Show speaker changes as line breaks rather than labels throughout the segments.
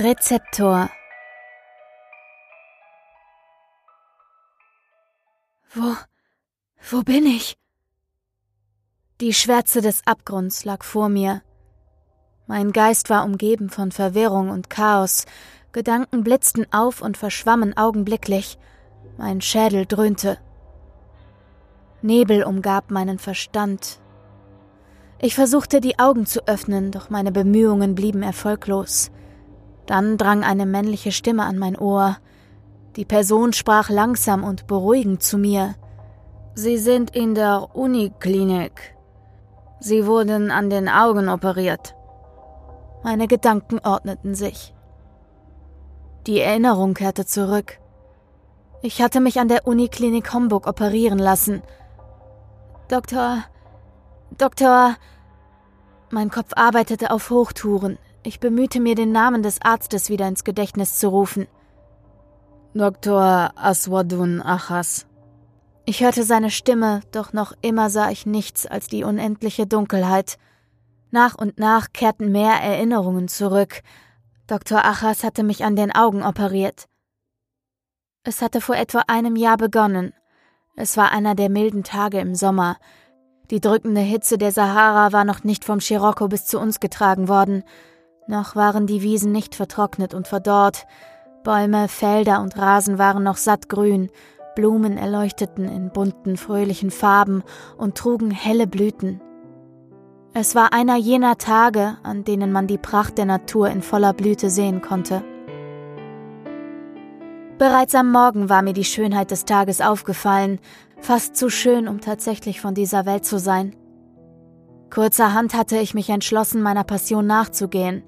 Rezeptor Wo, wo bin ich? Die Schwärze des Abgrunds lag vor mir. Mein Geist war umgeben von Verwirrung und Chaos, Gedanken blitzten auf und verschwammen augenblicklich, mein Schädel dröhnte. Nebel umgab meinen Verstand. Ich versuchte die Augen zu öffnen, doch meine Bemühungen blieben erfolglos. Dann drang eine männliche Stimme an mein Ohr. Die Person sprach langsam und beruhigend zu mir. Sie sind in der Uniklinik. Sie wurden an den Augen operiert. Meine Gedanken ordneten sich. Die Erinnerung kehrte zurück. Ich hatte mich an der Uniklinik Homburg operieren lassen. Doktor. Doktor. Mein Kopf arbeitete auf Hochtouren. Ich bemühte mir, den Namen des Arztes wieder ins Gedächtnis zu rufen. Dr. Aswadun Achas. Ich hörte seine Stimme, doch noch immer sah ich nichts als die unendliche Dunkelheit. Nach und nach kehrten mehr Erinnerungen zurück. Dr. Achas hatte mich an den Augen operiert. Es hatte vor etwa einem Jahr begonnen. Es war einer der milden Tage im Sommer. Die drückende Hitze der Sahara war noch nicht vom Scirocco bis zu uns getragen worden. Noch waren die Wiesen nicht vertrocknet und verdorrt. Bäume, Felder und Rasen waren noch sattgrün, Blumen erleuchteten in bunten, fröhlichen Farben und trugen helle Blüten. Es war einer jener Tage, an denen man die Pracht der Natur in voller Blüte sehen konnte. Bereits am Morgen war mir die Schönheit des Tages aufgefallen, fast zu schön, um tatsächlich von dieser Welt zu sein. Kurzerhand hatte ich mich entschlossen, meiner Passion nachzugehen.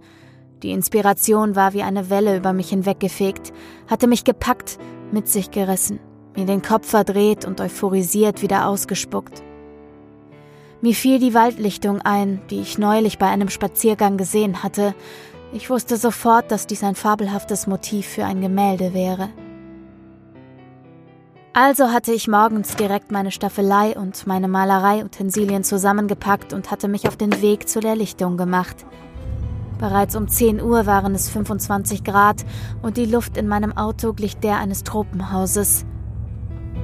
Die Inspiration war wie eine Welle über mich hinweggefegt, hatte mich gepackt, mit sich gerissen, mir den Kopf verdreht und euphorisiert wieder ausgespuckt. Mir fiel die Waldlichtung ein, die ich neulich bei einem Spaziergang gesehen hatte. Ich wusste sofort, dass dies ein fabelhaftes Motiv für ein Gemälde wäre. Also hatte ich morgens direkt meine Staffelei und meine Malereiutensilien zusammengepackt und hatte mich auf den Weg zu der Lichtung gemacht. Bereits um 10 Uhr waren es 25 Grad und die Luft in meinem Auto glich der eines Tropenhauses.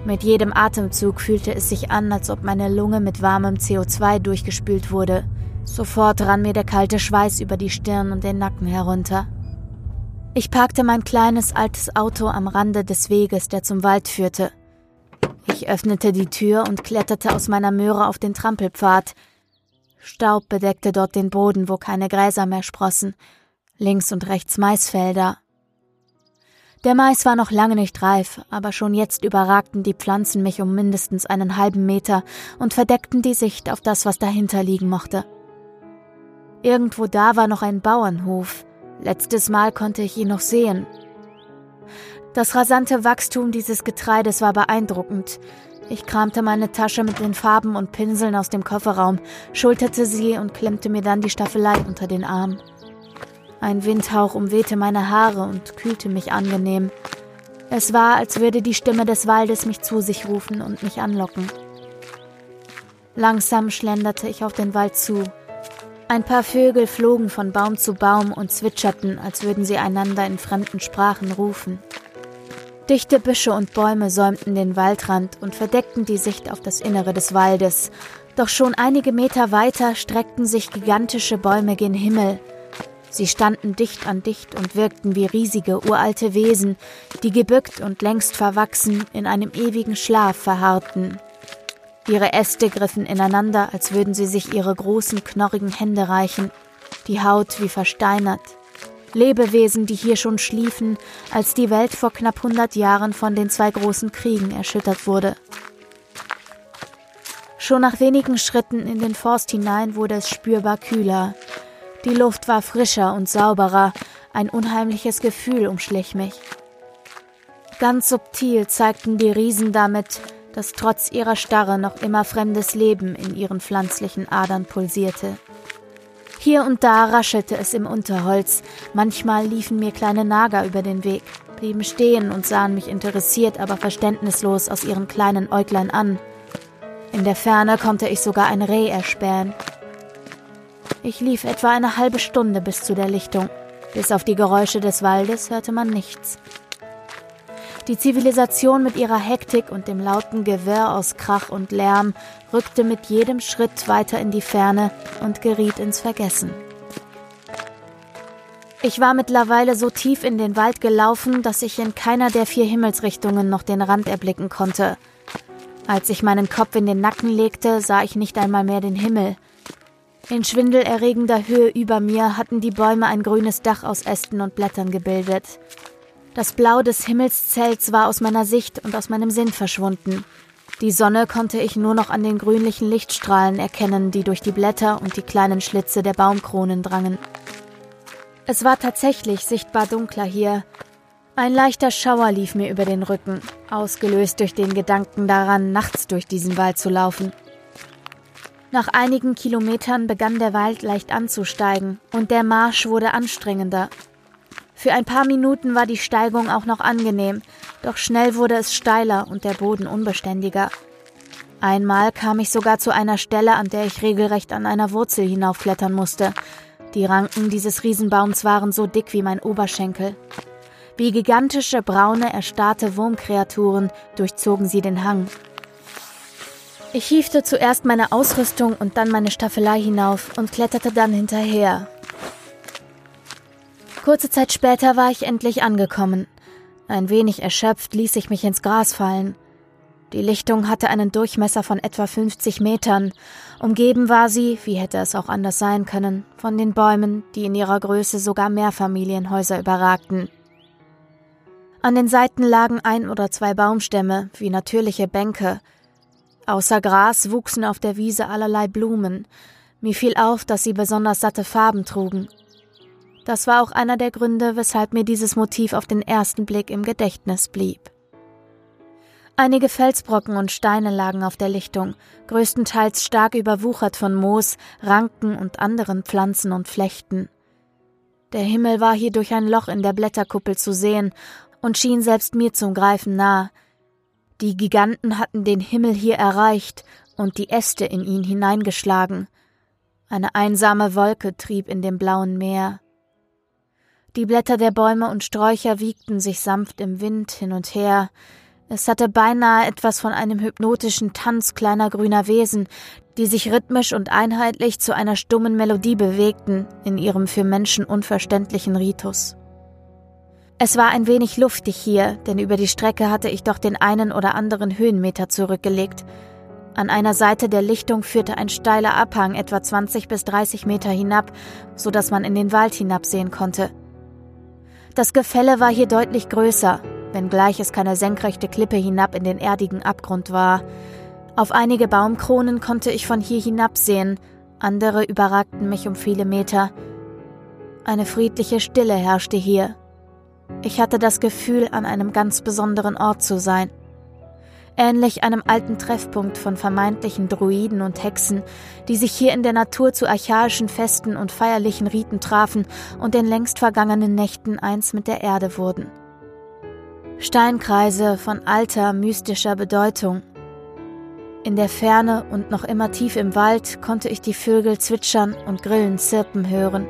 Mit jedem Atemzug fühlte es sich an, als ob meine Lunge mit warmem CO2 durchgespült wurde. Sofort rann mir der kalte Schweiß über die Stirn und den Nacken herunter. Ich parkte mein kleines altes Auto am Rande des Weges, der zum Wald führte. Ich öffnete die Tür und kletterte aus meiner Möhre auf den Trampelpfad. Staub bedeckte dort den Boden, wo keine Gräser mehr sprossen. Links und rechts Maisfelder. Der Mais war noch lange nicht reif, aber schon jetzt überragten die Pflanzen mich um mindestens einen halben Meter und verdeckten die Sicht auf das, was dahinter liegen mochte. Irgendwo da war noch ein Bauernhof. Letztes Mal konnte ich ihn noch sehen. Das rasante Wachstum dieses Getreides war beeindruckend. Ich kramte meine Tasche mit den Farben und Pinseln aus dem Kofferraum, schulterte sie und klemmte mir dann die Staffelei unter den Arm. Ein Windhauch umwehte meine Haare und kühlte mich angenehm. Es war, als würde die Stimme des Waldes mich zu sich rufen und mich anlocken. Langsam schlenderte ich auf den Wald zu, ein paar Vögel flogen von Baum zu Baum und zwitscherten, als würden sie einander in fremden Sprachen rufen. Dichte Büsche und Bäume säumten den Waldrand und verdeckten die Sicht auf das Innere des Waldes, doch schon einige Meter weiter streckten sich gigantische Bäume gen Himmel. Sie standen dicht an dicht und wirkten wie riesige uralte Wesen, die gebückt und längst verwachsen in einem ewigen Schlaf verharrten. Ihre Äste griffen ineinander, als würden sie sich ihre großen, knorrigen Hände reichen, die Haut wie versteinert. Lebewesen, die hier schon schliefen, als die Welt vor knapp hundert Jahren von den zwei großen Kriegen erschüttert wurde. Schon nach wenigen Schritten in den Forst hinein wurde es spürbar kühler. Die Luft war frischer und sauberer, ein unheimliches Gefühl umschlich mich. Ganz subtil zeigten die Riesen damit, dass trotz ihrer Starre noch immer fremdes Leben in ihren pflanzlichen Adern pulsierte. Hier und da raschelte es im Unterholz, manchmal liefen mir kleine Nager über den Weg, blieben stehen und sahen mich interessiert, aber verständnislos aus ihren kleinen Äuglein an. In der Ferne konnte ich sogar ein Reh erspähen. Ich lief etwa eine halbe Stunde bis zu der Lichtung. Bis auf die Geräusche des Waldes hörte man nichts. Die Zivilisation mit ihrer Hektik und dem lauten Gewirr aus Krach und Lärm rückte mit jedem Schritt weiter in die Ferne und geriet ins Vergessen. Ich war mittlerweile so tief in den Wald gelaufen, dass ich in keiner der vier Himmelsrichtungen noch den Rand erblicken konnte. Als ich meinen Kopf in den Nacken legte, sah ich nicht einmal mehr den Himmel. In schwindelerregender Höhe über mir hatten die Bäume ein grünes Dach aus Ästen und Blättern gebildet. Das Blau des Himmelszelts war aus meiner Sicht und aus meinem Sinn verschwunden. Die Sonne konnte ich nur noch an den grünlichen Lichtstrahlen erkennen, die durch die Blätter und die kleinen Schlitze der Baumkronen drangen. Es war tatsächlich sichtbar dunkler hier. Ein leichter Schauer lief mir über den Rücken, ausgelöst durch den Gedanken daran, nachts durch diesen Wald zu laufen. Nach einigen Kilometern begann der Wald leicht anzusteigen und der Marsch wurde anstrengender, für ein paar Minuten war die Steigung auch noch angenehm, doch schnell wurde es steiler und der Boden unbeständiger. Einmal kam ich sogar zu einer Stelle, an der ich regelrecht an einer Wurzel hinaufklettern musste. Die Ranken dieses Riesenbaums waren so dick wie mein Oberschenkel. Wie gigantische, braune, erstarrte Wurmkreaturen durchzogen sie den Hang. Ich hiefte zuerst meine Ausrüstung und dann meine Staffelei hinauf und kletterte dann hinterher, Kurze Zeit später war ich endlich angekommen. Ein wenig erschöpft ließ ich mich ins Gras fallen. Die Lichtung hatte einen Durchmesser von etwa 50 Metern. Umgeben war sie, wie hätte es auch anders sein können, von den Bäumen, die in ihrer Größe sogar Mehrfamilienhäuser überragten. An den Seiten lagen ein oder zwei Baumstämme, wie natürliche Bänke. Außer Gras wuchsen auf der Wiese allerlei Blumen. Mir fiel auf, dass sie besonders satte Farben trugen, das war auch einer der Gründe, weshalb mir dieses Motiv auf den ersten Blick im Gedächtnis blieb. Einige Felsbrocken und Steine lagen auf der Lichtung, größtenteils stark überwuchert von Moos, Ranken und anderen Pflanzen und Flechten. Der Himmel war hier durch ein Loch in der Blätterkuppel zu sehen und schien selbst mir zum Greifen nah. Die Giganten hatten den Himmel hier erreicht und die Äste in ihn hineingeschlagen. Eine einsame Wolke trieb in dem blauen Meer. Die Blätter der Bäume und Sträucher wiegten sich sanft im Wind hin und her. Es hatte beinahe etwas von einem hypnotischen Tanz kleiner grüner Wesen, die sich rhythmisch und einheitlich zu einer stummen Melodie bewegten, in ihrem für Menschen unverständlichen Ritus. Es war ein wenig luftig hier, denn über die Strecke hatte ich doch den einen oder anderen Höhenmeter zurückgelegt. An einer Seite der Lichtung führte ein steiler Abhang etwa 20 bis 30 Meter hinab, so dass man in den Wald hinabsehen konnte. Das Gefälle war hier deutlich größer, wenngleich es keine senkrechte Klippe hinab in den erdigen Abgrund war. Auf einige Baumkronen konnte ich von hier hinabsehen, andere überragten mich um viele Meter. Eine friedliche Stille herrschte hier. Ich hatte das Gefühl, an einem ganz besonderen Ort zu sein ähnlich einem alten Treffpunkt von vermeintlichen Druiden und Hexen, die sich hier in der Natur zu archaischen Festen und feierlichen Riten trafen und in längst vergangenen Nächten eins mit der Erde wurden. Steinkreise von alter, mystischer Bedeutung. In der Ferne und noch immer tief im Wald konnte ich die Vögel zwitschern und Grillen zirpen hören.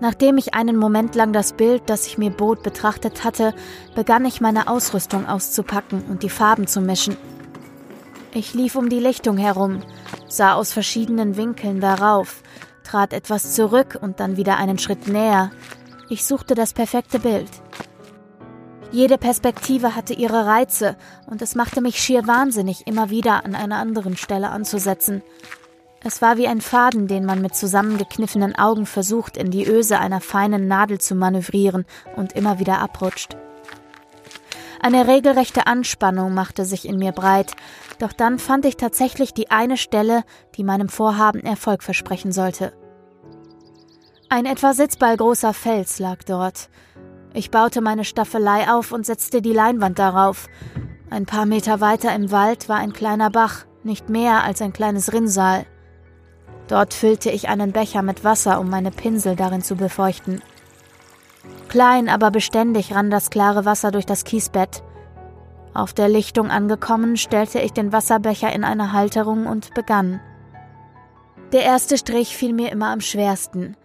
Nachdem ich einen Moment lang das Bild, das ich mir bot, betrachtet hatte, begann ich meine Ausrüstung auszupacken und die Farben zu mischen. Ich lief um die Lichtung herum, sah aus verschiedenen Winkeln darauf, trat etwas zurück und dann wieder einen Schritt näher. Ich suchte das perfekte Bild. Jede Perspektive hatte ihre Reize, und es machte mich schier wahnsinnig, immer wieder an einer anderen Stelle anzusetzen. Es war wie ein Faden, den man mit zusammengekniffenen Augen versucht, in die Öse einer feinen Nadel zu manövrieren und immer wieder abrutscht. Eine regelrechte Anspannung machte sich in mir breit, doch dann fand ich tatsächlich die eine Stelle, die meinem Vorhaben Erfolg versprechen sollte. Ein etwa sitzballgroßer Fels lag dort. Ich baute meine Staffelei auf und setzte die Leinwand darauf. Ein paar Meter weiter im Wald war ein kleiner Bach, nicht mehr als ein kleines Rinnsal. Dort füllte ich einen Becher mit Wasser, um meine Pinsel darin zu befeuchten. Klein, aber beständig rann das klare Wasser durch das Kiesbett. Auf der Lichtung angekommen, stellte ich den Wasserbecher in eine Halterung und begann. Der erste Strich fiel mir immer am schwersten.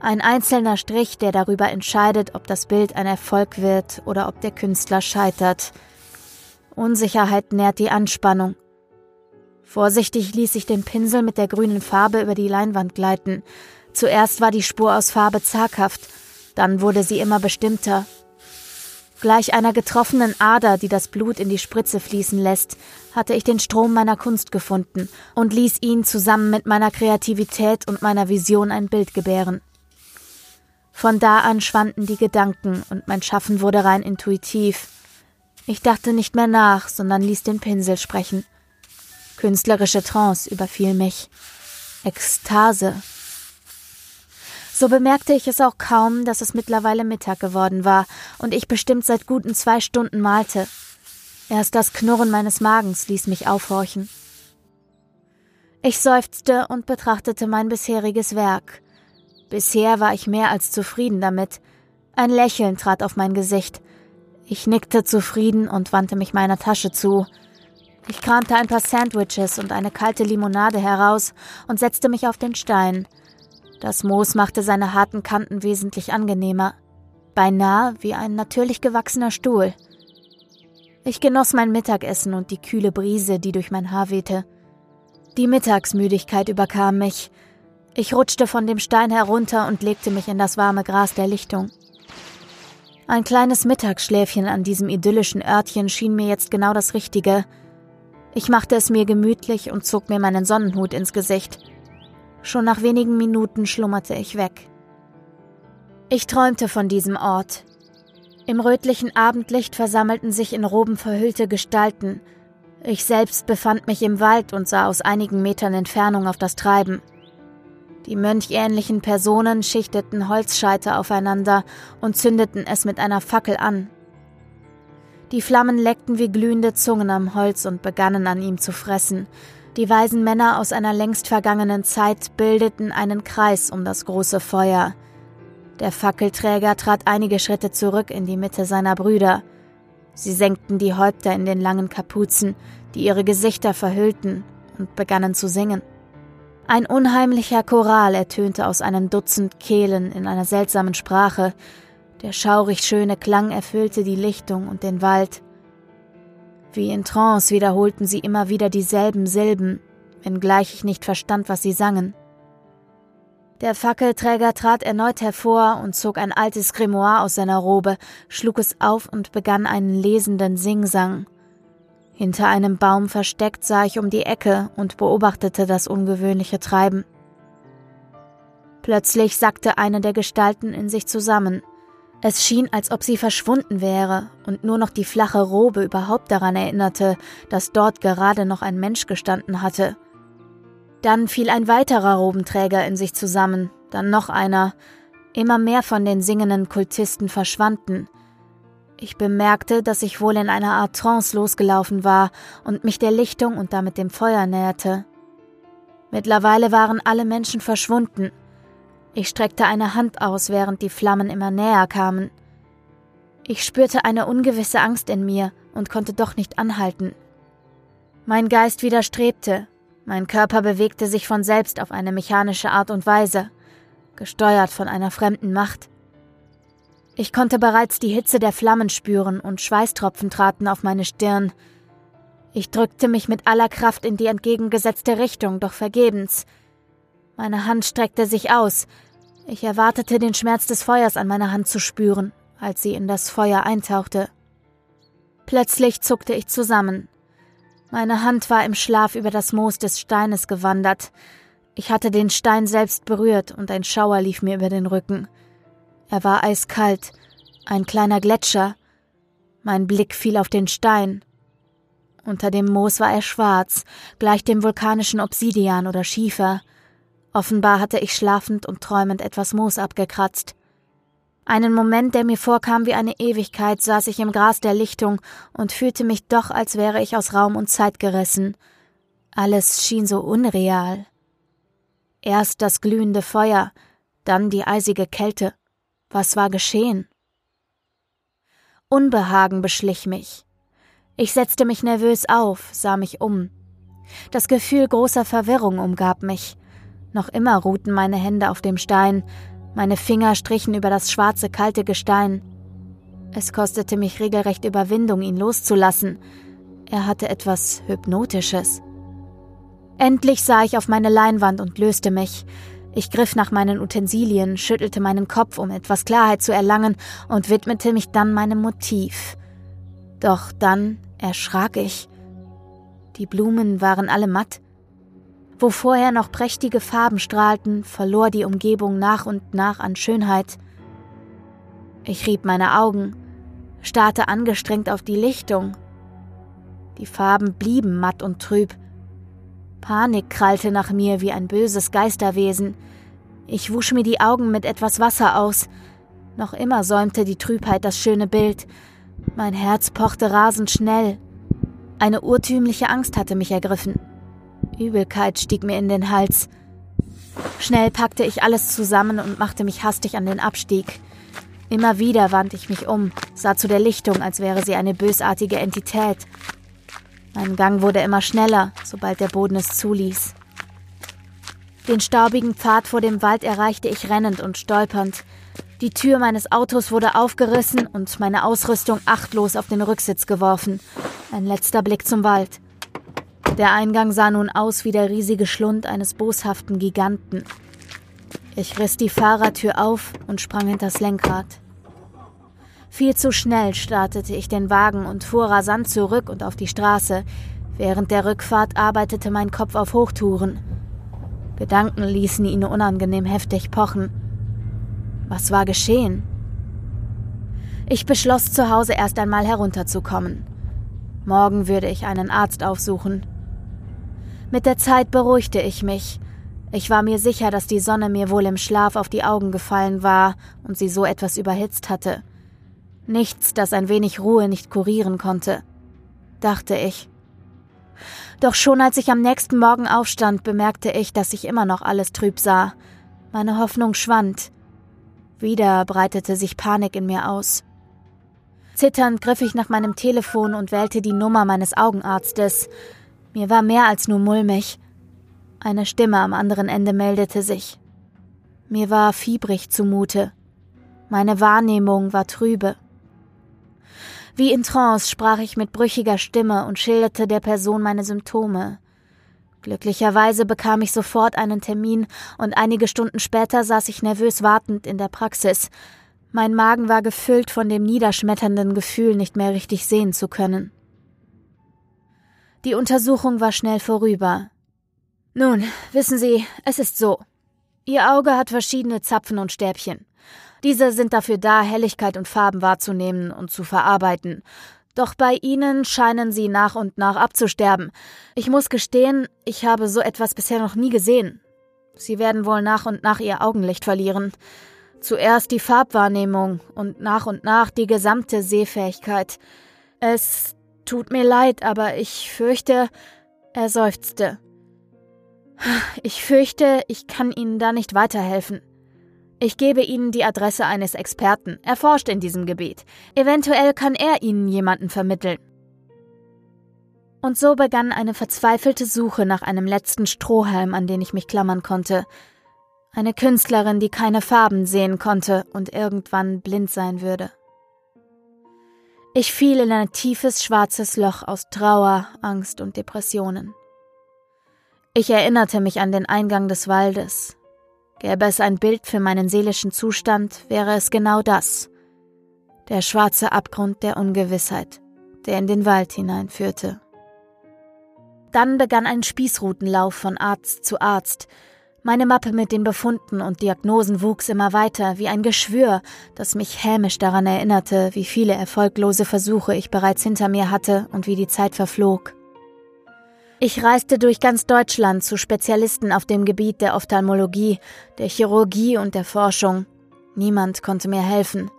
Ein einzelner Strich, der darüber entscheidet, ob das Bild ein Erfolg wird oder ob der Künstler scheitert. Unsicherheit nährt die Anspannung. Vorsichtig ließ ich den Pinsel mit der grünen Farbe über die Leinwand gleiten. Zuerst war die Spur aus Farbe zaghaft, dann wurde sie immer bestimmter. Gleich einer getroffenen Ader, die das Blut in die Spritze fließen lässt, hatte ich den Strom meiner Kunst gefunden und ließ ihn zusammen mit meiner Kreativität und meiner Vision ein Bild gebären. Von da an schwanden die Gedanken und mein Schaffen wurde rein intuitiv. Ich dachte nicht mehr nach, sondern ließ den Pinsel sprechen. Künstlerische Trance überfiel mich. Ekstase. So bemerkte ich es auch kaum, dass es mittlerweile Mittag geworden war und ich bestimmt seit guten zwei Stunden malte. Erst das Knurren meines Magens ließ mich aufhorchen. Ich seufzte und betrachtete mein bisheriges Werk. Bisher war ich mehr als zufrieden damit. Ein Lächeln trat auf mein Gesicht. Ich nickte zufrieden und wandte mich meiner Tasche zu. Ich kramte ein paar Sandwiches und eine kalte Limonade heraus und setzte mich auf den Stein. Das Moos machte seine harten Kanten wesentlich angenehmer, beinahe wie ein natürlich gewachsener Stuhl. Ich genoss mein Mittagessen und die kühle Brise, die durch mein Haar wehte. Die Mittagsmüdigkeit überkam mich. Ich rutschte von dem Stein herunter und legte mich in das warme Gras der Lichtung. Ein kleines Mittagsschläfchen an diesem idyllischen Örtchen schien mir jetzt genau das Richtige – ich machte es mir gemütlich und zog mir meinen Sonnenhut ins Gesicht. Schon nach wenigen Minuten schlummerte ich weg. Ich träumte von diesem Ort. Im rötlichen Abendlicht versammelten sich in Roben verhüllte Gestalten. Ich selbst befand mich im Wald und sah aus einigen Metern Entfernung auf das Treiben. Die mönchähnlichen Personen schichteten Holzscheite aufeinander und zündeten es mit einer Fackel an. Die Flammen leckten wie glühende Zungen am Holz und begannen an ihm zu fressen. Die weisen Männer aus einer längst vergangenen Zeit bildeten einen Kreis um das große Feuer. Der Fackelträger trat einige Schritte zurück in die Mitte seiner Brüder. Sie senkten die Häupter in den langen Kapuzen, die ihre Gesichter verhüllten, und begannen zu singen. Ein unheimlicher Choral ertönte aus einem Dutzend Kehlen in einer seltsamen Sprache, der schaurig schöne Klang erfüllte die Lichtung und den Wald. Wie in Trance wiederholten sie immer wieder dieselben Silben, wenngleich ich nicht verstand, was sie sangen. Der Fackelträger trat erneut hervor und zog ein altes Grimoire aus seiner Robe, schlug es auf und begann einen lesenden Singsang. Hinter einem Baum versteckt sah ich um die Ecke und beobachtete das ungewöhnliche Treiben. Plötzlich sackte eine der Gestalten in sich zusammen. Es schien, als ob sie verschwunden wäre und nur noch die flache Robe überhaupt daran erinnerte, dass dort gerade noch ein Mensch gestanden hatte. Dann fiel ein weiterer Robenträger in sich zusammen, dann noch einer. Immer mehr von den singenden Kultisten verschwanden. Ich bemerkte, dass ich wohl in einer Art Trance losgelaufen war und mich der Lichtung und damit dem Feuer näherte. Mittlerweile waren alle Menschen verschwunden, ich streckte eine Hand aus, während die Flammen immer näher kamen. Ich spürte eine ungewisse Angst in mir und konnte doch nicht anhalten. Mein Geist widerstrebte, mein Körper bewegte sich von selbst auf eine mechanische Art und Weise, gesteuert von einer fremden Macht. Ich konnte bereits die Hitze der Flammen spüren und Schweißtropfen traten auf meine Stirn. Ich drückte mich mit aller Kraft in die entgegengesetzte Richtung, doch vergebens. Meine Hand streckte sich aus, ich erwartete den Schmerz des Feuers an meiner Hand zu spüren, als sie in das Feuer eintauchte. Plötzlich zuckte ich zusammen. Meine Hand war im Schlaf über das Moos des Steines gewandert. Ich hatte den Stein selbst berührt und ein Schauer lief mir über den Rücken. Er war eiskalt, ein kleiner Gletscher. Mein Blick fiel auf den Stein. Unter dem Moos war er schwarz, gleich dem vulkanischen Obsidian oder Schiefer. Offenbar hatte ich schlafend und träumend etwas Moos abgekratzt. Einen Moment, der mir vorkam wie eine Ewigkeit, saß ich im Gras der Lichtung und fühlte mich doch, als wäre ich aus Raum und Zeit gerissen. Alles schien so unreal. Erst das glühende Feuer, dann die eisige Kälte. Was war geschehen? Unbehagen beschlich mich. Ich setzte mich nervös auf, sah mich um. Das Gefühl großer Verwirrung umgab mich. Noch immer ruhten meine Hände auf dem Stein, Meine Finger strichen über das schwarze, kalte Gestein. Es kostete mich regelrecht Überwindung, ihn loszulassen. Er hatte etwas Hypnotisches. Endlich sah ich auf meine Leinwand und löste mich. Ich griff nach meinen Utensilien, schüttelte meinen Kopf, um etwas Klarheit zu erlangen, und widmete mich dann meinem Motiv. Doch dann erschrak ich. Die Blumen waren alle matt. Wo vorher noch prächtige Farben strahlten, verlor die Umgebung nach und nach an Schönheit. Ich rieb meine Augen, starrte angestrengt auf die Lichtung. Die Farben blieben matt und trüb. Panik krallte nach mir wie ein böses Geisterwesen. Ich wusch mir die Augen mit etwas Wasser aus. Noch immer säumte die Trübheit das schöne Bild. Mein Herz pochte rasend schnell. Eine urtümliche Angst hatte mich ergriffen. Übelkeit stieg mir in den Hals. Schnell packte ich alles zusammen und machte mich hastig an den Abstieg. Immer wieder wandte ich mich um, sah zu der Lichtung, als wäre sie eine bösartige Entität, mein Gang wurde immer schneller, sobald der Boden es zuließ. Den staubigen Pfad vor dem Wald erreichte ich rennend und stolpernd. Die Tür meines Autos wurde aufgerissen und meine Ausrüstung achtlos auf den Rücksitz geworfen. Ein letzter Blick zum Wald. Der Eingang sah nun aus wie der riesige Schlund eines boshaften Giganten. Ich riss die Fahrertür auf und sprang hinters Lenkrad. Viel zu schnell startete ich den Wagen und fuhr rasant zurück und auf die Straße. Während der Rückfahrt arbeitete mein Kopf auf Hochtouren. Gedanken ließen ihn unangenehm heftig pochen. Was war geschehen? Ich beschloss zu Hause erst einmal herunterzukommen. Morgen würde ich einen Arzt aufsuchen. Mit der Zeit beruhigte ich mich. Ich war mir sicher, dass die Sonne mir wohl im Schlaf auf die Augen gefallen war und sie so etwas überhitzt hatte. Nichts, das ein wenig Ruhe nicht kurieren konnte, dachte ich. Doch schon als ich am nächsten Morgen aufstand, bemerkte ich, dass ich immer noch alles trüb sah. Meine Hoffnung schwand. Wieder breitete sich Panik in mir aus. Zitternd griff ich nach meinem Telefon und wählte die Nummer meines Augenarztes. Mir war mehr als nur mulmig. Eine Stimme am anderen Ende meldete sich. Mir war fiebrig zumute. Meine Wahrnehmung war trübe. Wie in Trance sprach ich mit brüchiger Stimme und schilderte der Person meine Symptome. Glücklicherweise bekam ich sofort einen Termin und einige Stunden später saß ich nervös wartend in der Praxis. Mein Magen war gefüllt von dem niederschmetternden Gefühl, nicht mehr richtig sehen zu können. Die Untersuchung war schnell vorüber. Nun, wissen Sie, es ist so. Ihr Auge hat verschiedene Zapfen und Stäbchen. Diese sind dafür da, Helligkeit und Farben wahrzunehmen und zu verarbeiten. Doch bei ihnen scheinen sie nach und nach abzusterben. Ich muss gestehen, ich habe so etwas bisher noch nie gesehen. Sie werden wohl nach und nach ihr Augenlicht verlieren. Zuerst die Farbwahrnehmung und nach und nach die gesamte Sehfähigkeit. Es tut mir leid, aber ich fürchte, er seufzte. Ich fürchte, ich kann Ihnen da nicht weiterhelfen. Ich gebe Ihnen die Adresse eines Experten. Er forscht in diesem Gebiet. Eventuell kann er Ihnen jemanden vermitteln. Und so begann eine verzweifelte Suche nach einem letzten Strohhalm, an den ich mich klammern konnte. Eine Künstlerin, die keine Farben sehen konnte und irgendwann blind sein würde. Ich fiel in ein tiefes schwarzes Loch aus Trauer, Angst und Depressionen. Ich erinnerte mich an den Eingang des Waldes, Gäbe es ein Bild für meinen seelischen Zustand, wäre es genau das. Der schwarze Abgrund der Ungewissheit, der in den Wald hineinführte. Dann begann ein Spießrutenlauf von Arzt zu Arzt. Meine Mappe mit den Befunden und Diagnosen wuchs immer weiter wie ein Geschwür, das mich hämisch daran erinnerte, wie viele erfolglose Versuche ich bereits hinter mir hatte und wie die Zeit verflog. Ich reiste durch ganz Deutschland zu Spezialisten auf dem Gebiet der Ophthalmologie, der Chirurgie und der Forschung. Niemand konnte mir helfen.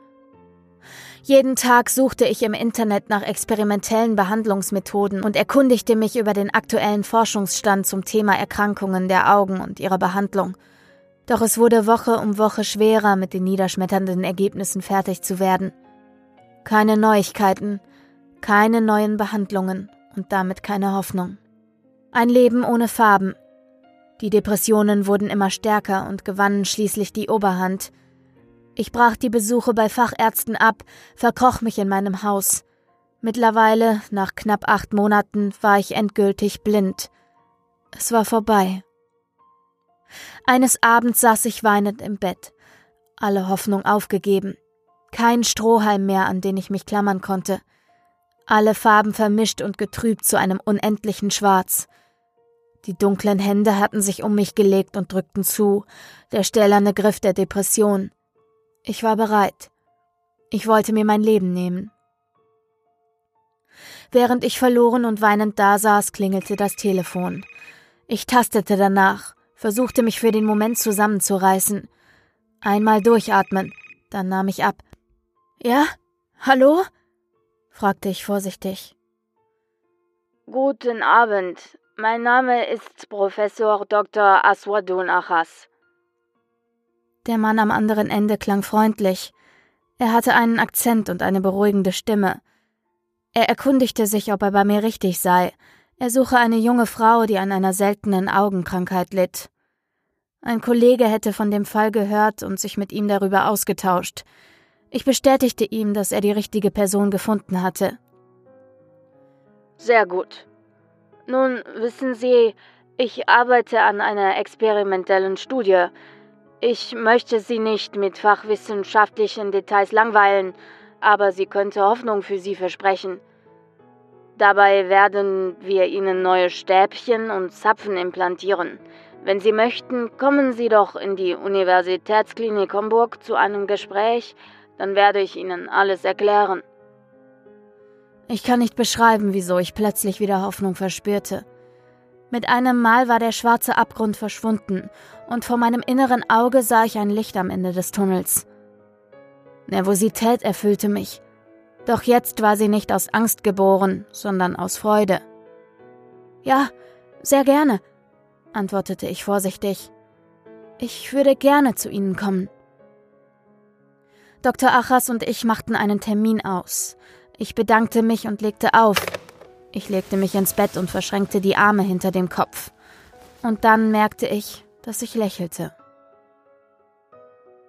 Jeden Tag suchte ich im Internet nach experimentellen Behandlungsmethoden und erkundigte mich über den aktuellen Forschungsstand zum Thema Erkrankungen der Augen und ihrer Behandlung. Doch es wurde Woche um Woche schwerer, mit den niederschmetternden Ergebnissen fertig zu werden. Keine Neuigkeiten, keine neuen Behandlungen und damit keine Hoffnung. Ein Leben ohne Farben. Die Depressionen wurden immer stärker und gewannen schließlich die Oberhand. Ich brach die Besuche bei Fachärzten ab, verkroch mich in meinem Haus. Mittlerweile, nach knapp acht Monaten, war ich endgültig blind. Es war vorbei. Eines Abends saß ich weinend im Bett, alle Hoffnung aufgegeben, kein Strohhalm mehr, an den ich mich klammern konnte, alle Farben vermischt und getrübt zu einem unendlichen Schwarz. Die dunklen Hände hatten sich um mich gelegt und drückten zu, der stählerne Griff der Depression. Ich war bereit. Ich wollte mir mein Leben nehmen. Während ich verloren und weinend dasaß, klingelte das Telefon. Ich tastete danach, versuchte mich für den Moment zusammenzureißen. Einmal durchatmen, dann nahm ich ab. Ja? Hallo? fragte ich vorsichtig.
Guten Abend. Mein Name ist Professor Dr. Aswadun Achas.
Der Mann am anderen Ende klang freundlich. Er hatte einen Akzent und eine beruhigende Stimme. Er erkundigte sich, ob er bei mir richtig sei. Er suche eine junge Frau, die an einer seltenen Augenkrankheit litt. Ein Kollege hätte von dem Fall gehört und sich mit ihm darüber ausgetauscht. Ich bestätigte ihm, dass er die richtige Person gefunden hatte.
Sehr gut. Nun, wissen Sie, ich arbeite an einer experimentellen Studie, ich möchte Sie nicht mit fachwissenschaftlichen Details langweilen, aber sie könnte Hoffnung für Sie versprechen. Dabei werden wir Ihnen neue Stäbchen und Zapfen implantieren. Wenn Sie möchten, kommen Sie doch in die Universitätsklinik Homburg zu einem Gespräch, dann werde ich Ihnen alles erklären.
Ich kann nicht beschreiben, wieso ich plötzlich wieder Hoffnung verspürte. Mit einem Mal war der schwarze Abgrund verschwunden, und vor meinem inneren Auge sah ich ein Licht am Ende des Tunnels. Nervosität erfüllte mich, doch jetzt war sie nicht aus Angst geboren, sondern aus Freude. Ja, sehr gerne, antwortete ich vorsichtig. Ich würde gerne zu Ihnen kommen. Dr. Achas und ich machten einen Termin aus. Ich bedankte mich und legte auf, ich legte mich ins Bett und verschränkte die Arme hinter dem Kopf. Und dann merkte ich, dass ich lächelte.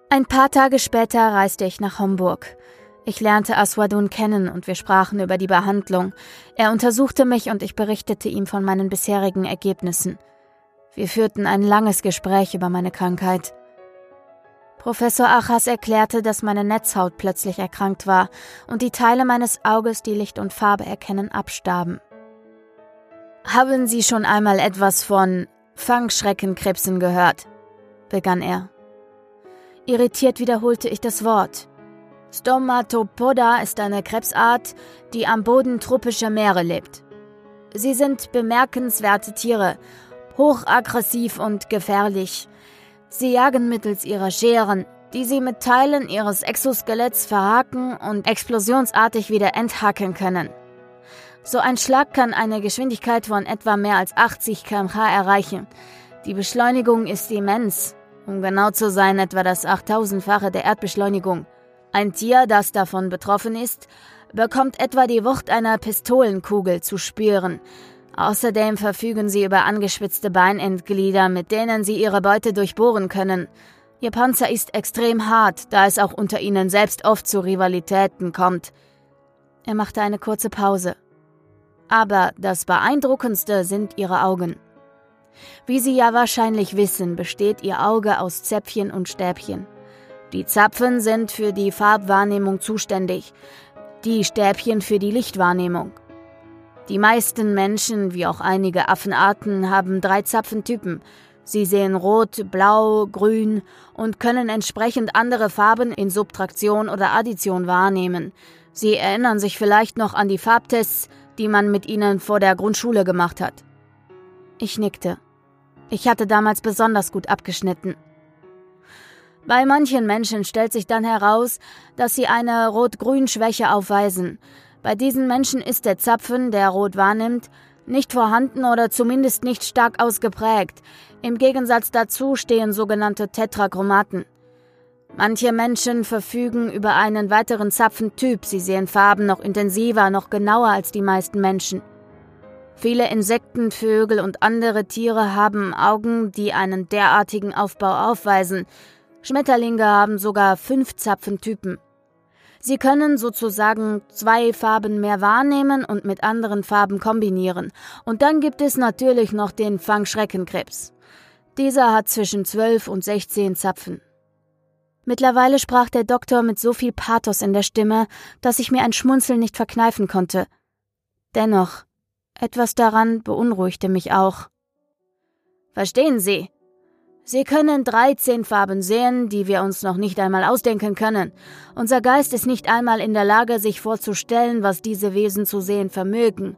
Ein paar Tage später reiste ich nach Homburg. Ich lernte Aswadun kennen und wir sprachen über die Behandlung. Er untersuchte mich und ich berichtete ihm von meinen bisherigen Ergebnissen. Wir führten ein langes Gespräch über meine Krankheit. Professor Achas erklärte, dass meine Netzhaut plötzlich erkrankt war und die Teile meines Auges, die Licht und Farbe erkennen, abstarben. Haben Sie schon einmal etwas von Fangschreckenkrebsen gehört? begann er. Irritiert wiederholte ich das Wort. Stomatopoda ist eine Krebsart, die am Boden tropischer Meere lebt. Sie sind bemerkenswerte Tiere, hochaggressiv und gefährlich. Sie jagen mittels ihrer Scheren, die sie mit Teilen ihres Exoskeletts verhaken und explosionsartig wieder enthacken können. So ein Schlag kann eine Geschwindigkeit von etwa mehr als 80 km/h erreichen. Die Beschleunigung ist immens, um genau zu sein etwa das 8000-fache der Erdbeschleunigung. Ein Tier, das davon betroffen ist, bekommt etwa die Wucht einer Pistolenkugel zu spüren, Außerdem verfügen sie über angeschwitzte Beinendglieder, mit denen sie ihre Beute durchbohren können. Ihr Panzer ist extrem hart, da es auch unter ihnen selbst oft zu Rivalitäten kommt. Er machte eine kurze Pause. Aber das Beeindruckendste sind ihre Augen. Wie Sie ja wahrscheinlich wissen, besteht Ihr Auge aus Zäpfchen und Stäbchen. Die Zapfen sind für die Farbwahrnehmung zuständig, die Stäbchen für die Lichtwahrnehmung. Die meisten Menschen, wie auch einige Affenarten, haben drei Zapfentypen. Sie sehen rot, blau, grün und können entsprechend andere Farben in Subtraktion oder Addition wahrnehmen. Sie erinnern sich vielleicht noch an die Farbtests, die man mit ihnen vor der Grundschule gemacht hat. Ich nickte. Ich hatte damals besonders gut abgeschnitten. Bei manchen Menschen stellt sich dann heraus, dass sie eine Rot-Grün-Schwäche aufweisen. Bei diesen Menschen ist der Zapfen, der rot wahrnimmt, nicht vorhanden oder zumindest nicht stark ausgeprägt. Im Gegensatz dazu stehen sogenannte Tetrachromaten. Manche Menschen verfügen über einen weiteren Zapfentyp, sie sehen Farben noch intensiver, noch genauer als die meisten Menschen. Viele Insekten, Vögel und andere Tiere haben Augen, die einen derartigen Aufbau aufweisen.
Schmetterlinge haben sogar fünf Zapfentypen. Sie können sozusagen zwei Farben mehr wahrnehmen und mit anderen Farben kombinieren. Und dann gibt es natürlich noch den Fangschreckenkrebs. Dieser hat zwischen 12 und 16 Zapfen. Mittlerweile sprach der Doktor mit so viel Pathos in der Stimme, dass ich mir ein Schmunzeln nicht verkneifen konnte. Dennoch, etwas daran beunruhigte mich auch. Verstehen Sie, Sie können 13 Farben sehen, die wir uns noch nicht einmal ausdenken können. Unser Geist ist nicht einmal in der Lage, sich vorzustellen, was diese Wesen zu sehen vermögen.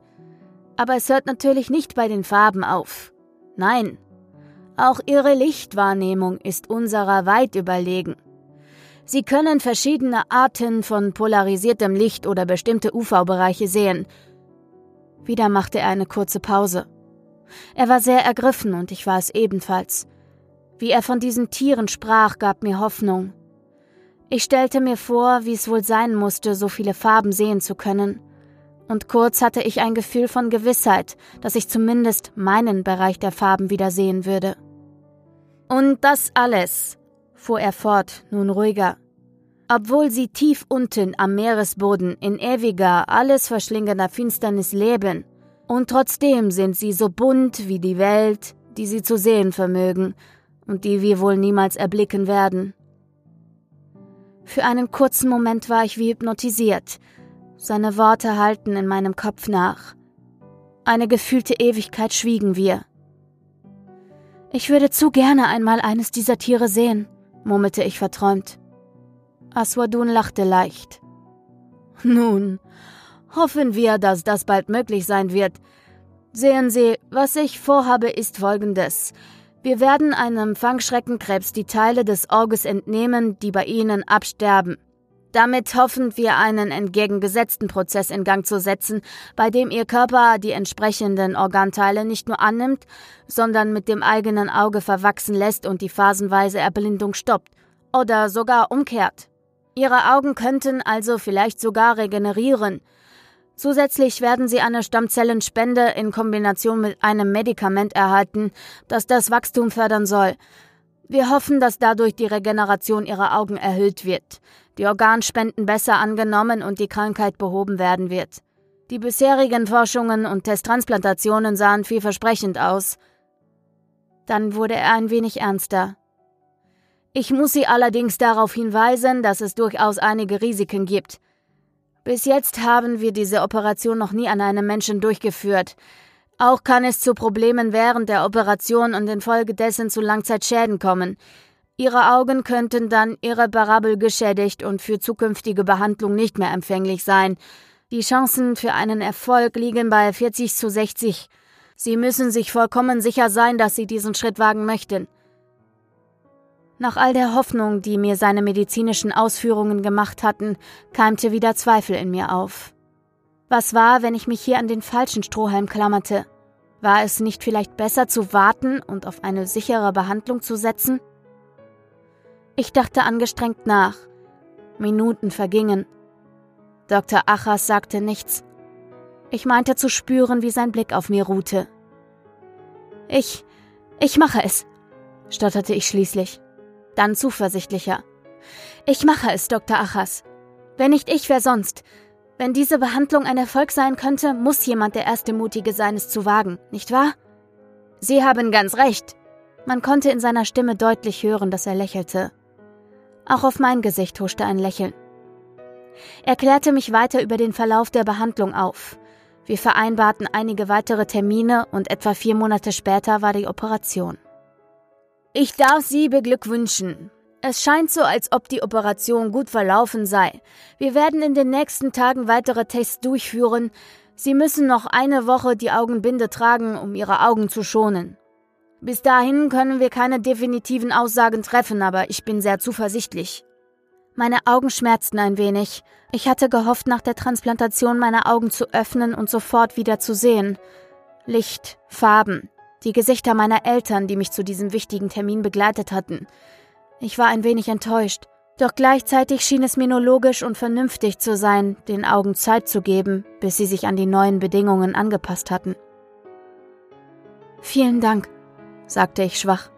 Aber es hört natürlich nicht bei den Farben auf. Nein, auch ihre Lichtwahrnehmung ist unserer weit überlegen. Sie können verschiedene Arten von polarisiertem Licht oder bestimmte UV-Bereiche sehen. Wieder machte er eine kurze Pause. Er war sehr ergriffen und ich war es ebenfalls. Wie er von diesen Tieren sprach, gab mir Hoffnung. Ich stellte mir vor, wie es wohl sein musste, so viele Farben sehen zu können. Und kurz hatte ich ein Gefühl von Gewissheit, dass ich zumindest meinen Bereich der Farben wieder sehen würde. Und das alles, fuhr er fort, nun ruhiger, obwohl sie tief unten am Meeresboden in ewiger, alles verschlingender Finsternis leben, und trotzdem sind sie so bunt wie die Welt, die sie zu sehen vermögen, und die wir wohl niemals erblicken werden. Für einen kurzen Moment war ich wie hypnotisiert. Seine Worte hallten in meinem Kopf nach. Eine gefühlte Ewigkeit schwiegen wir. Ich würde zu gerne einmal eines dieser Tiere sehen, murmelte ich verträumt. Aswadun lachte leicht. Nun, hoffen wir, dass das bald möglich sein wird. Sehen Sie, was ich vorhabe, ist folgendes. Wir werden einem Fangschreckenkrebs die Teile des Auges entnehmen, die bei ihnen absterben. Damit hoffen wir, einen entgegengesetzten Prozess in Gang zu setzen, bei dem ihr Körper die entsprechenden Organteile nicht nur annimmt, sondern mit dem eigenen Auge verwachsen lässt und die phasenweise Erblindung stoppt oder sogar umkehrt. Ihre Augen könnten also vielleicht sogar regenerieren, Zusätzlich werden sie eine Stammzellenspende in Kombination mit einem Medikament erhalten, das das Wachstum fördern soll. Wir hoffen, dass dadurch die Regeneration ihrer Augen erhöht wird, die Organspenden besser angenommen und die Krankheit behoben werden wird. Die bisherigen Forschungen und Testtransplantationen sahen vielversprechend aus. Dann wurde er ein wenig ernster. Ich muss Sie allerdings darauf hinweisen, dass es durchaus einige Risiken gibt. Bis jetzt haben wir diese Operation noch nie an einem Menschen durchgeführt. Auch kann es zu Problemen während der Operation und infolgedessen zu Langzeitschäden kommen. Ihre Augen könnten dann irreparabel geschädigt und für zukünftige Behandlung nicht mehr empfänglich sein. Die Chancen für einen Erfolg liegen bei 40 zu 60. Sie müssen sich vollkommen sicher sein, dass Sie diesen Schritt wagen möchten. Nach all der Hoffnung, die mir seine medizinischen Ausführungen gemacht hatten, keimte wieder Zweifel in mir auf. Was war, wenn ich mich hier an den falschen Strohhalm klammerte? War es nicht vielleicht besser zu warten und auf eine sichere Behandlung zu setzen? Ich dachte angestrengt nach. Minuten vergingen. Dr. Achas sagte nichts. Ich meinte zu spüren, wie sein Blick auf mir ruhte. Ich, ich mache es, stotterte ich schließlich dann zuversichtlicher. Ich mache es, Dr. Achas. Wenn nicht ich, wer sonst? Wenn diese Behandlung ein Erfolg sein könnte, muss jemand der erste Mutige sein, es zu wagen, nicht wahr? Sie haben ganz recht. Man konnte in seiner Stimme deutlich hören, dass er lächelte. Auch auf mein Gesicht huschte ein Lächeln. Er klärte mich weiter über den Verlauf der Behandlung auf. Wir vereinbarten einige weitere Termine und etwa vier Monate später war die Operation. Ich darf Sie beglückwünschen. Es scheint so, als ob die Operation gut verlaufen sei. Wir werden in den nächsten Tagen weitere Tests durchführen. Sie müssen noch eine Woche die Augenbinde tragen, um Ihre Augen zu schonen. Bis dahin können wir keine definitiven Aussagen treffen, aber ich bin sehr zuversichtlich. Meine Augen schmerzten ein wenig. Ich hatte gehofft, nach der Transplantation meine Augen zu öffnen und sofort wieder zu sehen. Licht, Farben, die Gesichter meiner Eltern, die mich zu diesem wichtigen Termin begleitet hatten. Ich war ein wenig enttäuscht, doch gleichzeitig schien es mir nur logisch und vernünftig zu sein, den Augen Zeit zu geben, bis sie sich an die neuen Bedingungen angepasst hatten. Vielen Dank, sagte ich schwach.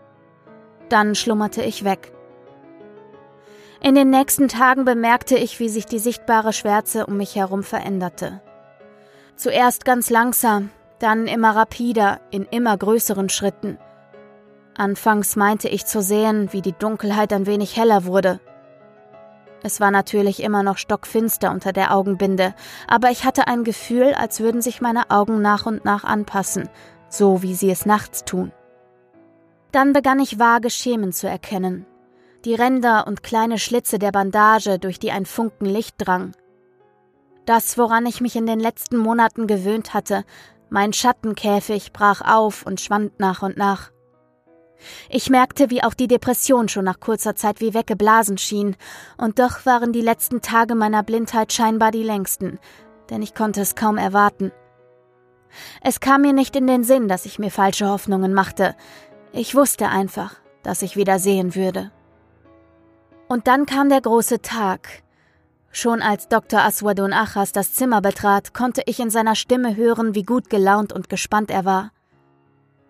Dann schlummerte ich weg.
In den nächsten Tagen bemerkte ich, wie sich die sichtbare Schwärze um mich herum veränderte. Zuerst ganz langsam, dann immer rapider, in immer größeren Schritten. Anfangs meinte ich zu sehen, wie die Dunkelheit ein wenig heller wurde. Es war natürlich immer noch stockfinster unter der Augenbinde, aber ich hatte ein Gefühl, als würden sich meine Augen nach und nach anpassen, so wie sie es nachts tun. Dann begann ich vage Schemen zu erkennen. Die Ränder und kleine Schlitze der Bandage, durch die ein Funken Licht drang. Das, woran ich mich in den letzten Monaten gewöhnt hatte, mein Schattenkäfig brach auf und schwand nach und nach. Ich merkte, wie auch die Depression schon nach kurzer Zeit wie weggeblasen schien, und doch waren die letzten Tage meiner Blindheit scheinbar die längsten, denn ich konnte es kaum erwarten. Es kam mir nicht in den Sinn, dass ich mir falsche Hoffnungen machte. Ich wusste einfach, dass ich wieder sehen würde. Und dann kam der große Tag. Schon als Dr. Aswadun Achas das Zimmer betrat, konnte ich in seiner Stimme hören, wie gut gelaunt und gespannt er war.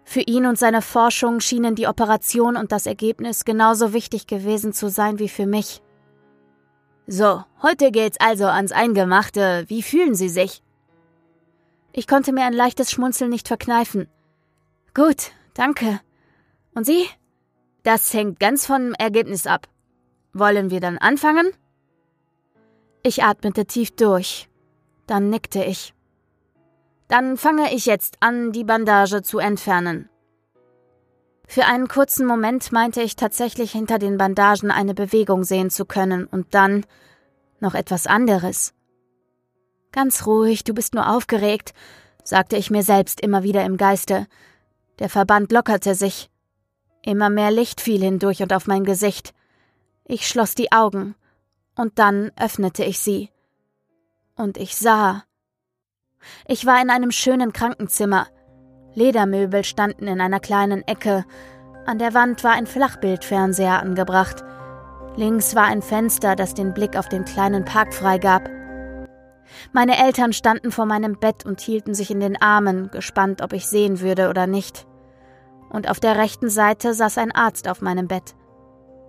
Für ihn und seine Forschung schienen die Operation und das Ergebnis genauso wichtig gewesen zu sein wie für mich. So, heute geht's also ans Eingemachte. Wie fühlen Sie sich? Ich konnte mir ein leichtes Schmunzeln nicht verkneifen. Gut, danke. Und Sie? Das hängt ganz vom Ergebnis ab. Wollen wir dann anfangen? Ich atmete tief durch. Dann nickte ich. Dann fange ich jetzt an, die Bandage zu entfernen. Für einen kurzen Moment meinte ich tatsächlich hinter den Bandagen eine Bewegung sehen zu können und dann noch etwas anderes. Ganz ruhig, du bist nur aufgeregt, sagte ich mir selbst immer wieder im Geiste. Der Verband lockerte sich. Immer mehr Licht fiel hindurch und auf mein Gesicht. Ich schloss die Augen, und dann öffnete ich sie. Und ich sah. Ich war in einem schönen Krankenzimmer. Ledermöbel standen in einer kleinen Ecke. An der Wand war ein Flachbildfernseher angebracht. Links war ein Fenster, das den Blick auf den kleinen Park freigab. Meine Eltern standen vor meinem Bett und hielten sich in den Armen, gespannt, ob ich sehen würde oder nicht. Und auf der rechten Seite saß ein Arzt auf meinem Bett.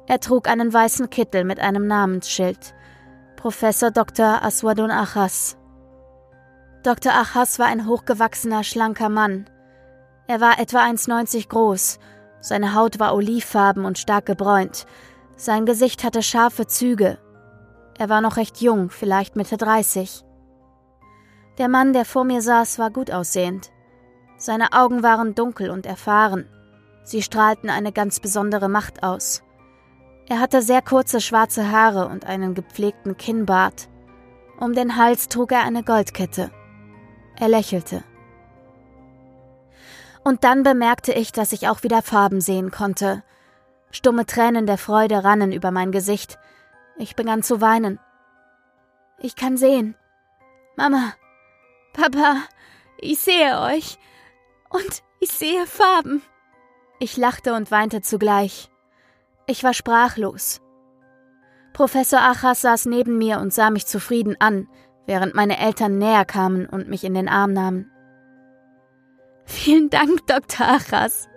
Er trug einen weißen Kittel mit einem Namensschild. Professor Dr. Aswadun Achas. Dr. Achas war ein hochgewachsener, schlanker Mann. Er war etwa 1,90 groß. Seine Haut war olivfarben und stark gebräunt. Sein Gesicht hatte scharfe Züge. Er war noch recht jung, vielleicht Mitte 30. Der Mann, der vor mir saß, war gut aussehend. Seine Augen waren dunkel und erfahren. Sie strahlten eine ganz besondere Macht aus. Er hatte sehr kurze schwarze Haare und einen gepflegten Kinnbart. Um den Hals trug er eine Goldkette. Er lächelte. Und dann bemerkte ich, dass ich auch wieder Farben sehen konnte. Stumme Tränen der Freude rannen über mein Gesicht. Ich begann zu weinen. Ich kann sehen. Mama, Papa, ich sehe euch. Und ich sehe Farben. Ich lachte und weinte zugleich. Ich war sprachlos. Professor Achas saß neben mir und sah mich zufrieden an, während meine Eltern näher kamen und mich in den Arm nahmen. Vielen Dank, Dr. Achas,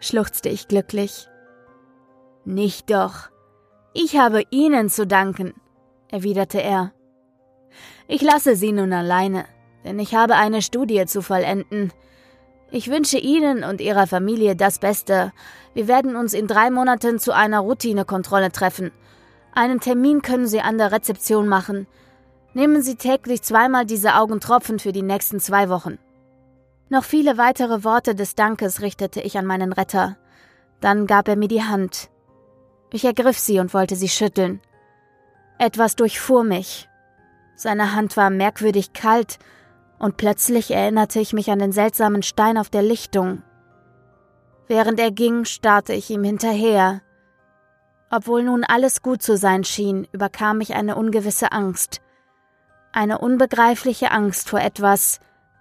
schluchzte ich glücklich. Nicht doch. Ich habe Ihnen zu danken, erwiderte er. Ich lasse Sie nun alleine, denn ich habe eine Studie zu vollenden. Ich wünsche Ihnen und Ihrer Familie das Beste. Wir werden uns in drei Monaten zu einer Routinekontrolle treffen. Einen Termin können Sie an der Rezeption machen. Nehmen Sie täglich zweimal diese Augentropfen für die nächsten zwei Wochen. Noch viele weitere Worte des Dankes richtete ich an meinen Retter. Dann gab er mir die Hand. Ich ergriff sie und wollte sie schütteln. Etwas durchfuhr mich. Seine Hand war merkwürdig kalt, und plötzlich erinnerte ich mich an den seltsamen Stein auf der Lichtung. Während er ging, starrte ich ihm hinterher. Obwohl nun alles gut zu sein schien, überkam mich eine ungewisse Angst. Eine unbegreifliche Angst vor etwas,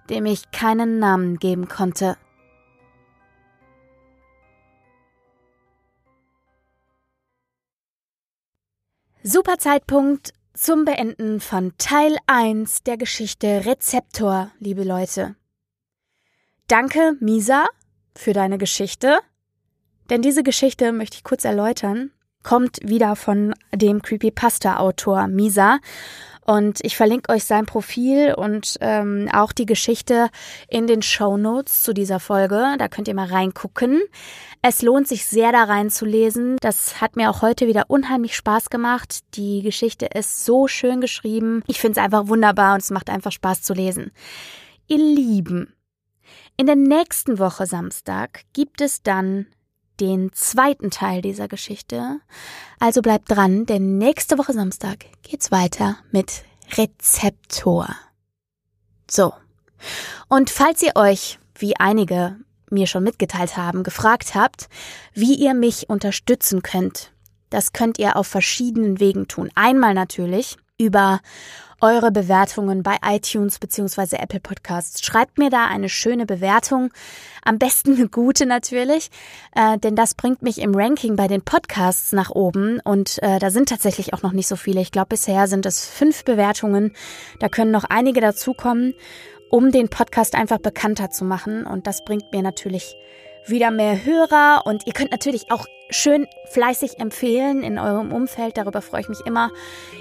dem ich keinen Namen geben konnte. Super Zeitpunkt zum Beenden von Teil 1 der Geschichte Rezeptor, liebe Leute. Danke, Misa, für deine Geschichte. Denn diese Geschichte möchte ich kurz erläutern. kommt wieder von dem Creepypasta-Autor Misa. Und ich verlinke euch sein Profil und ähm, auch die Geschichte in den Show Notes zu dieser Folge. Da könnt ihr mal reingucken. Es lohnt sich sehr da reinzulesen. Das hat mir auch heute wieder unheimlich Spaß gemacht. Die Geschichte ist so schön geschrieben. Ich finde es einfach wunderbar und es macht einfach Spaß zu lesen. Ihr Lieben, in der nächsten Woche Samstag gibt es dann den zweiten Teil dieser Geschichte. Also bleibt dran, denn nächste Woche Samstag geht's weiter mit Rezeptor. So. Und falls ihr euch, wie einige mir schon mitgeteilt haben, gefragt habt, wie ihr mich unterstützen könnt, das könnt ihr auf verschiedenen Wegen tun. Einmal natürlich über eure Bewertungen bei iTunes bzw. Apple Podcasts. Schreibt mir da eine schöne Bewertung, am besten eine gute natürlich, äh, denn das bringt mich im Ranking bei den Podcasts nach oben und äh, da sind tatsächlich auch noch nicht so viele. Ich glaube, bisher sind es fünf Bewertungen. Da können noch einige dazukommen, um den Podcast einfach bekannter zu machen und das bringt mir natürlich wieder mehr Hörer und ihr könnt natürlich auch schön fleißig empfehlen in eurem Umfeld, darüber freue ich mich immer.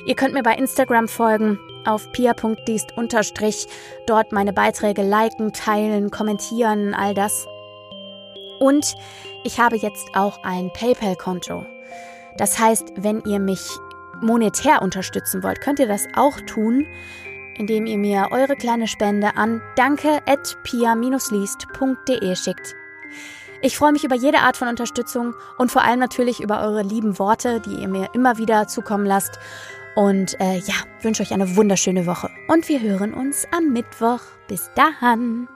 Ihr könnt mir bei Instagram folgen auf pia.diest unterstrich, dort meine Beiträge liken, teilen, kommentieren, all das. Und ich habe jetzt auch ein PayPal-Konto. Das heißt, wenn ihr mich monetär unterstützen wollt, könnt ihr das auch tun, indem ihr mir eure kleine Spende an danke.pia-liest.de schickt. Ich freue mich über jede Art von Unterstützung und vor allem natürlich über eure lieben Worte, die ihr mir immer wieder zukommen lasst. Und äh, ja, wünsche euch eine wunderschöne Woche. Und wir hören uns am Mittwoch. Bis dahin.